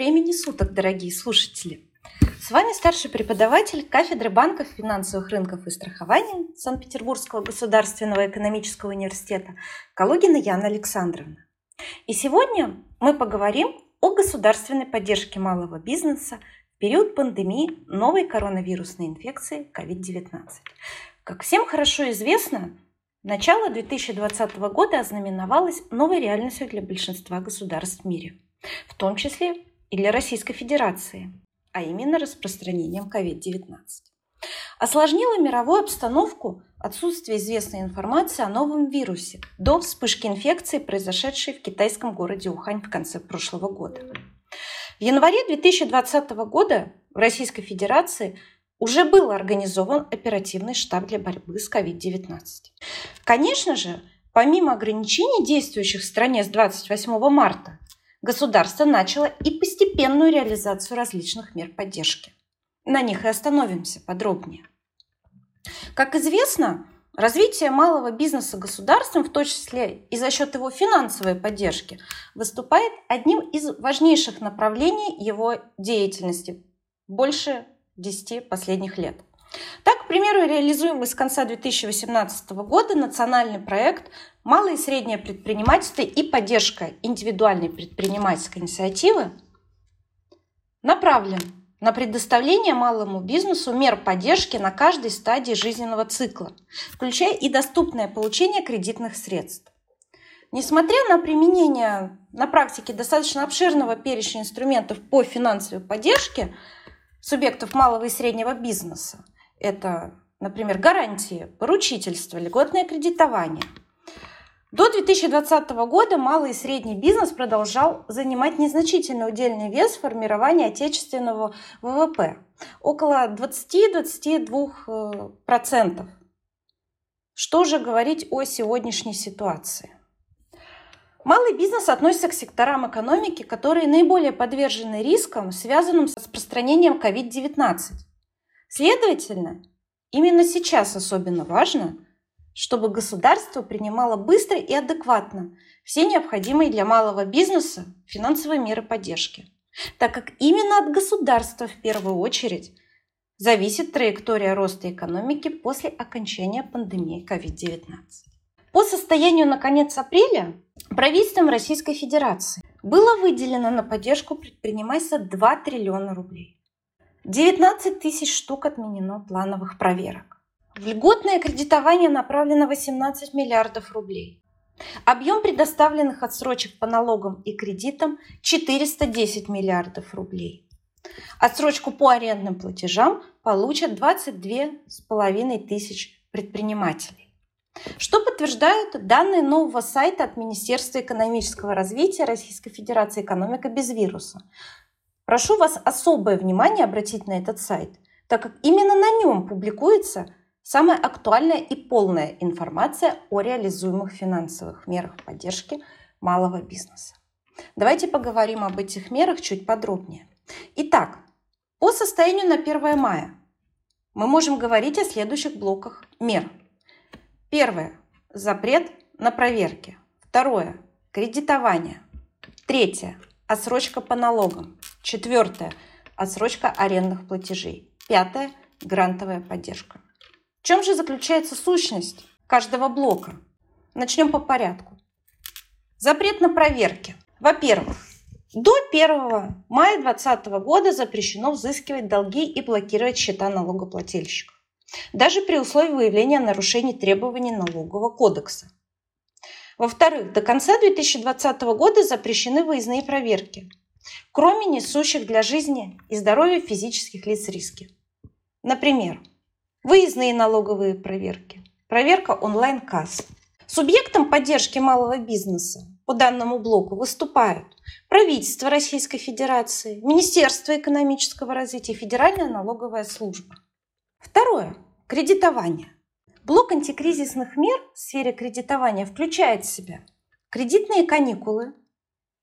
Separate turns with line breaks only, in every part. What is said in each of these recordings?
времени суток, дорогие слушатели! С вами старший преподаватель кафедры банков, финансовых рынков и страхования Санкт-Петербургского государственного экономического университета Калугина Яна Александровна. И сегодня мы поговорим о государственной поддержке малого бизнеса в период пандемии новой коронавирусной инфекции COVID-19. Как всем хорошо известно, начало 2020 года ознаменовалось новой реальностью для большинства государств в мире, в том числе и для Российской Федерации, а именно распространением COVID-19. Осложнило мировую обстановку отсутствие известной информации о новом вирусе до вспышки инфекции, произошедшей в китайском городе Ухань в конце прошлого года. В январе 2020 года в Российской Федерации уже был организован оперативный штаб для борьбы с COVID-19. Конечно же, помимо ограничений, действующих в стране с 28 марта, государство начало и постепенную реализацию различных мер поддержки. На них и остановимся подробнее. Как известно, развитие малого бизнеса государством, в том числе и за счет его финансовой поддержки, выступает одним из важнейших направлений его деятельности больше 10 последних лет. Так, к примеру, реализуемый с конца 2018 года национальный проект «Малое и среднее предпринимательство и поддержка индивидуальной предпринимательской инициативы» направлен на предоставление малому бизнесу мер поддержки на каждой стадии жизненного цикла, включая и доступное получение кредитных средств. Несмотря на применение на практике достаточно обширного перечня инструментов по финансовой поддержке субъектов малого и среднего бизнеса, это, например, гарантии, поручительство, льготное кредитование – до 2020 года малый и средний бизнес продолжал занимать незначительный удельный вес в формировании отечественного ВВП – около 20-22%. Что же говорить о сегодняшней ситуации? Малый бизнес относится к секторам экономики, которые наиболее подвержены рискам, связанным с распространением COVID-19. Следовательно, именно сейчас особенно важно – чтобы государство принимало быстро и адекватно все необходимые для малого бизнеса финансовые меры поддержки, так как именно от государства в первую очередь зависит траектория роста экономики после окончания пандемии COVID-19. По состоянию на конец апреля правительством Российской Федерации было выделено на поддержку предпринимательства 2 триллиона рублей. 19 тысяч штук отменено плановых проверок. В льготное кредитование направлено 18 миллиардов рублей. Объем предоставленных отсрочек по налогам и кредитам 410 миллиардов рублей. Отсрочку по арендным платежам получат 22,5 тысяч предпринимателей. Что подтверждают данные нового сайта от Министерства экономического развития Российской Федерации «Экономика без вируса». Прошу вас особое внимание обратить на этот сайт, так как именно на нем публикуется Самая актуальная и полная информация о реализуемых финансовых мерах поддержки малого бизнеса. Давайте поговорим об этих мерах чуть подробнее. Итак, по состоянию на 1 мая мы можем говорить о следующих блоках мер. Первое – запрет на проверки. Второе – кредитование. Третье – отсрочка по налогам. Четвертое – отсрочка арендных платежей. Пятое – грантовая поддержка. В чем же заключается сущность каждого блока? Начнем по порядку. Запрет на проверки. Во-первых, до 1 мая 2020 года запрещено взыскивать долги и блокировать счета налогоплательщиков, даже при условии выявления нарушений требований налогового кодекса. Во-вторых, до конца 2020 года запрещены выездные проверки, кроме несущих для жизни и здоровья физических лиц риски. Например, Выездные налоговые проверки. Проверка онлайн-касс. Субъектом поддержки малого бизнеса по данному блоку выступают правительство Российской Федерации, Министерство экономического развития Федеральная налоговая служба. Второе. Кредитование. Блок антикризисных мер в сфере кредитования включает в себя кредитные каникулы,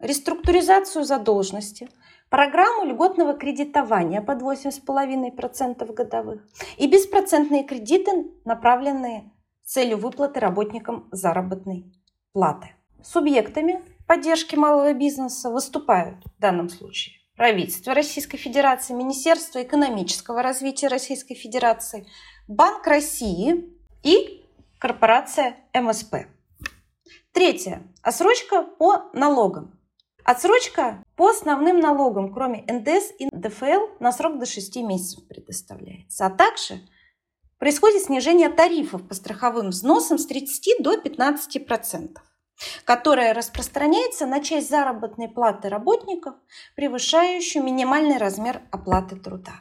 реструктуризацию задолженности, программу льготного кредитования под 8,5% годовых и беспроцентные кредиты, направленные с целью выплаты работникам заработной платы. Субъектами поддержки малого бизнеса выступают в данном случае правительство Российской Федерации, Министерство экономического развития Российской Федерации, Банк России и корпорация МСП. Третье. Отсрочка по налогам. Отсрочка по основным налогам, кроме НДС и НДФЛ, на срок до 6 месяцев предоставляется. А также происходит снижение тарифов по страховым взносам с 30 до 15 процентов которая распространяется на часть заработной платы работников, превышающую минимальный размер оплаты труда.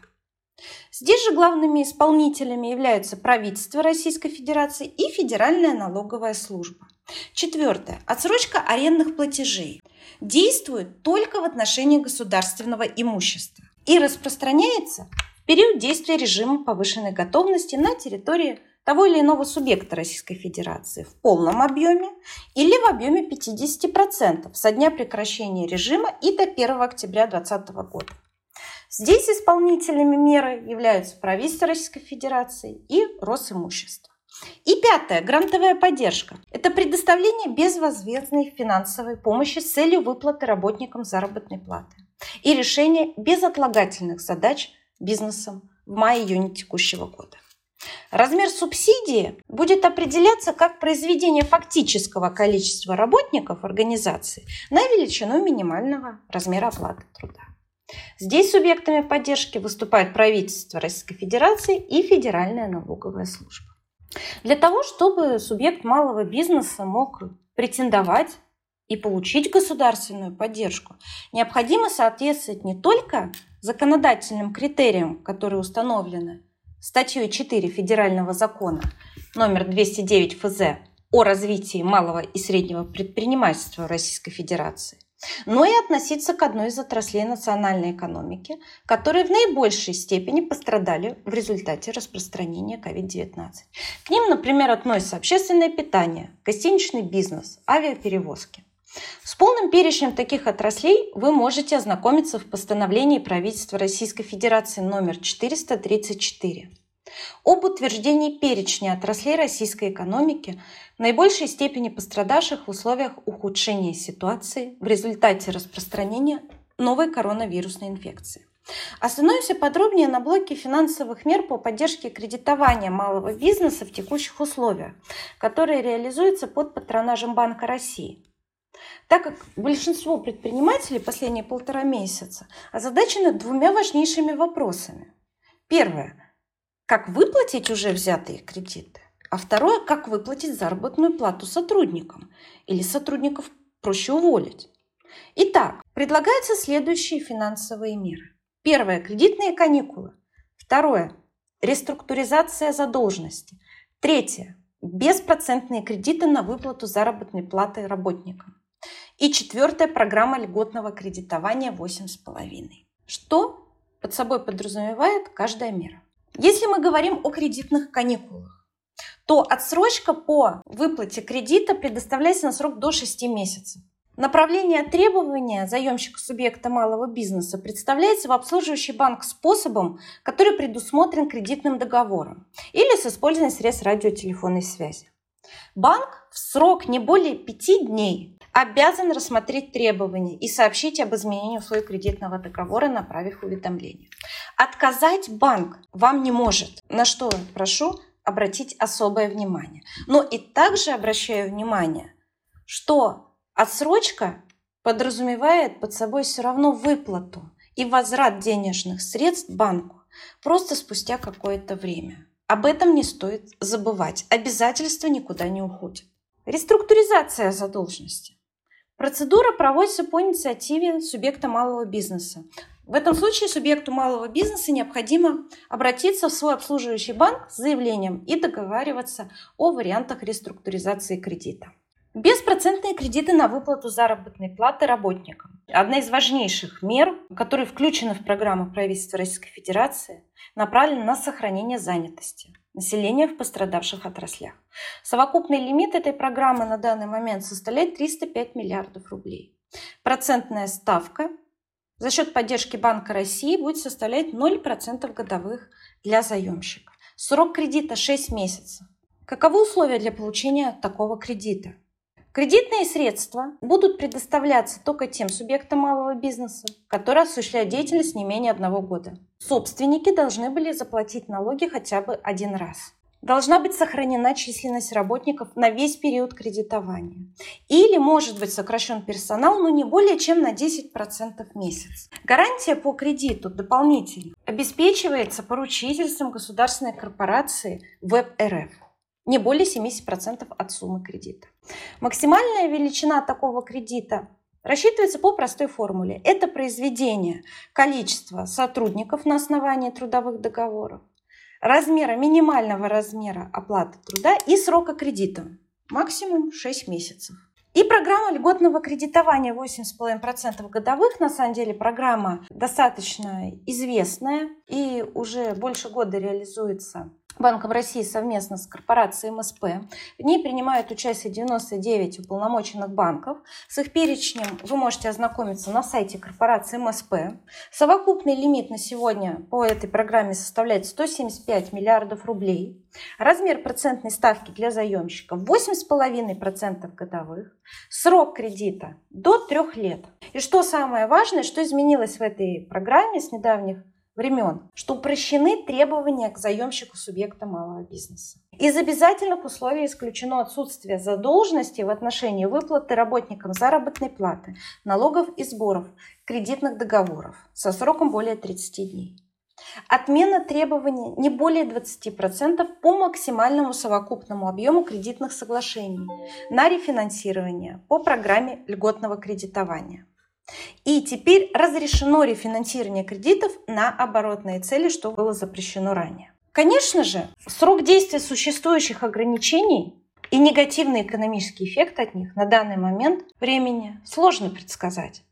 Здесь же главными исполнителями являются правительство Российской Федерации и Федеральная налоговая служба. Четвертое. Отсрочка арендных платежей действует только в отношении государственного имущества и распространяется в период действия режима повышенной готовности на территории того или иного субъекта Российской Федерации в полном объеме или в объеме 50% со дня прекращения режима и до 1 октября 2020 года. Здесь исполнителями меры являются правительство Российской Федерации и Росимущество. И пятое, грантовая поддержка. Это предоставление безвозмездной финансовой помощи с целью выплаты работникам заработной платы и решение безотлагательных задач бизнесом в мае-июне текущего года. Размер субсидии будет определяться как произведение фактического количества работников организации на величину минимального размера оплаты труда. Здесь субъектами поддержки выступают правительство Российской Федерации и Федеральная налоговая служба. Для того, чтобы субъект малого бизнеса мог претендовать и получить государственную поддержку, необходимо соответствовать не только законодательным критериям, которые установлены статьей 4 Федерального закона номер 209 ФЗ о развитии малого и среднего предпринимательства Российской Федерации, но и относиться к одной из отраслей национальной экономики, которые в наибольшей степени пострадали в результате распространения COVID-19. К ним, например, относятся общественное питание, гостиничный бизнес, авиаперевозки. С полным перечнем таких отраслей вы можете ознакомиться в постановлении правительства Российской Федерации номер 434 об утверждении перечня отраслей российской экономики, наибольшей степени пострадавших в условиях ухудшения ситуации в результате распространения новой коронавирусной инфекции. Остановимся подробнее на блоке финансовых мер по поддержке кредитования малого бизнеса в текущих условиях, которые реализуются под патронажем Банка России – так как большинство предпринимателей последние полтора месяца озадачены двумя важнейшими вопросами. Первое – как выплатить уже взятые кредиты? А второе – как выплатить заработную плату сотрудникам? Или сотрудников проще уволить? Итак, предлагаются следующие финансовые меры. Первое – кредитные каникулы. Второе – реструктуризация задолженности. Третье – беспроцентные кредиты на выплату заработной платы работникам. И четвертая программа льготного кредитования 8,5. Что под собой подразумевает каждая мера? Если мы говорим о кредитных каникулах, то отсрочка по выплате кредита предоставляется на срок до 6 месяцев. Направление требования заемщика субъекта малого бизнеса представляется в обслуживающий банк способом, который предусмотрен кредитным договором или с использованием средств радиотелефонной связи. Банк в срок не более пяти дней обязан рассмотреть требования и сообщить об изменении условий кредитного договора, направив уведомление. Отказать банк вам не может, на что прошу обратить особое внимание. Но и также обращаю внимание, что отсрочка подразумевает под собой все равно выплату и возврат денежных средств банку просто спустя какое-то время. Об этом не стоит забывать. Обязательства никуда не уходят. Реструктуризация задолженности. Процедура проводится по инициативе субъекта малого бизнеса. В этом случае субъекту малого бизнеса необходимо обратиться в свой обслуживающий банк с заявлением и договариваться о вариантах реструктуризации кредита. Беспроцентные кредиты на выплату заработной платы работникам. Одна из важнейших мер, которые включены в программу правительства Российской Федерации, направлена на сохранение занятости населения в пострадавших отраслях. Совокупный лимит этой программы на данный момент составляет 305 миллиардов рублей. Процентная ставка за счет поддержки Банка России будет составлять 0% годовых для заемщика. Срок кредита 6 месяцев. Каковы условия для получения такого кредита? Кредитные средства будут предоставляться только тем субъектам малого бизнеса, которые осуществляют деятельность не менее одного года. Собственники должны были заплатить налоги хотя бы один раз. Должна быть сохранена численность работников на весь период кредитования. Или может быть сокращен персонал, но не более чем на 10% в месяц. Гарантия по кредиту дополнительно обеспечивается поручительством государственной корпорации ВЭБ-РФ не более 70% от суммы кредита. Максимальная величина такого кредита рассчитывается по простой формуле. Это произведение количества сотрудников на основании трудовых договоров, размера, минимального размера оплаты труда и срока кредита. Максимум 6 месяцев. И программа льготного кредитования 8,5% годовых, на самом деле программа достаточно известная и уже больше года реализуется Банком России совместно с корпорацией МСП. В ней принимают участие 99 уполномоченных банков. С их перечнем вы можете ознакомиться на сайте корпорации МСП. Совокупный лимит на сегодня по этой программе составляет 175 миллиардов рублей. Размер процентной ставки для заемщиков 8,5% годовых. Срок кредита до 3 лет. И что самое важное, что изменилось в этой программе с недавних времен, что упрощены требования к заемщику субъекта малого бизнеса. Из обязательных условий исключено отсутствие задолженности в отношении выплаты работникам заработной платы, налогов и сборов, кредитных договоров со сроком более 30 дней. Отмена требований не более 20% по максимальному совокупному объему кредитных соглашений на рефинансирование по программе льготного кредитования. И теперь разрешено рефинансирование кредитов на оборотные цели, что было запрещено ранее. Конечно же, срок действия существующих ограничений и негативный экономический эффект от них на данный момент времени сложно предсказать.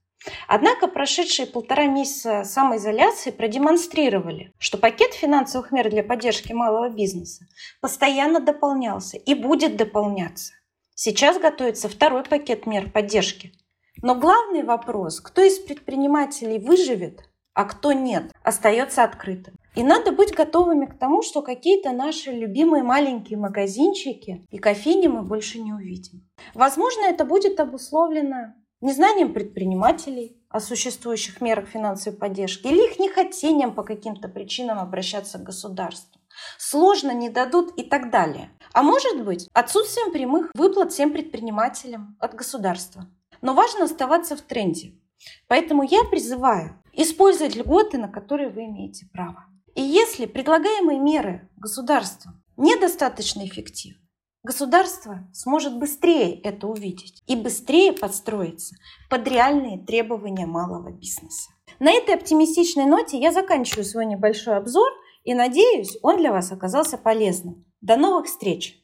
Однако прошедшие полтора месяца самоизоляции продемонстрировали, что пакет финансовых мер для поддержки малого бизнеса постоянно дополнялся и будет дополняться. Сейчас готовится второй пакет мер поддержки но главный вопрос, кто из предпринимателей выживет, а кто нет, остается открытым. И надо быть готовыми к тому, что какие-то наши любимые маленькие магазинчики и кофейни мы больше не увидим. Возможно, это будет обусловлено незнанием предпринимателей о существующих мерах финансовой поддержки или их нехотением по каким-то причинам обращаться к государству. Сложно не дадут и так далее. А может быть, отсутствием прямых выплат всем предпринимателям от государства. Но важно оставаться в тренде. Поэтому я призываю использовать льготы, на которые вы имеете право. И если предлагаемые меры государства недостаточно эффективны, государство сможет быстрее это увидеть и быстрее подстроиться под реальные требования малого бизнеса. На этой оптимистичной ноте я заканчиваю свой небольшой обзор и надеюсь, он для вас оказался полезным. До новых встреч!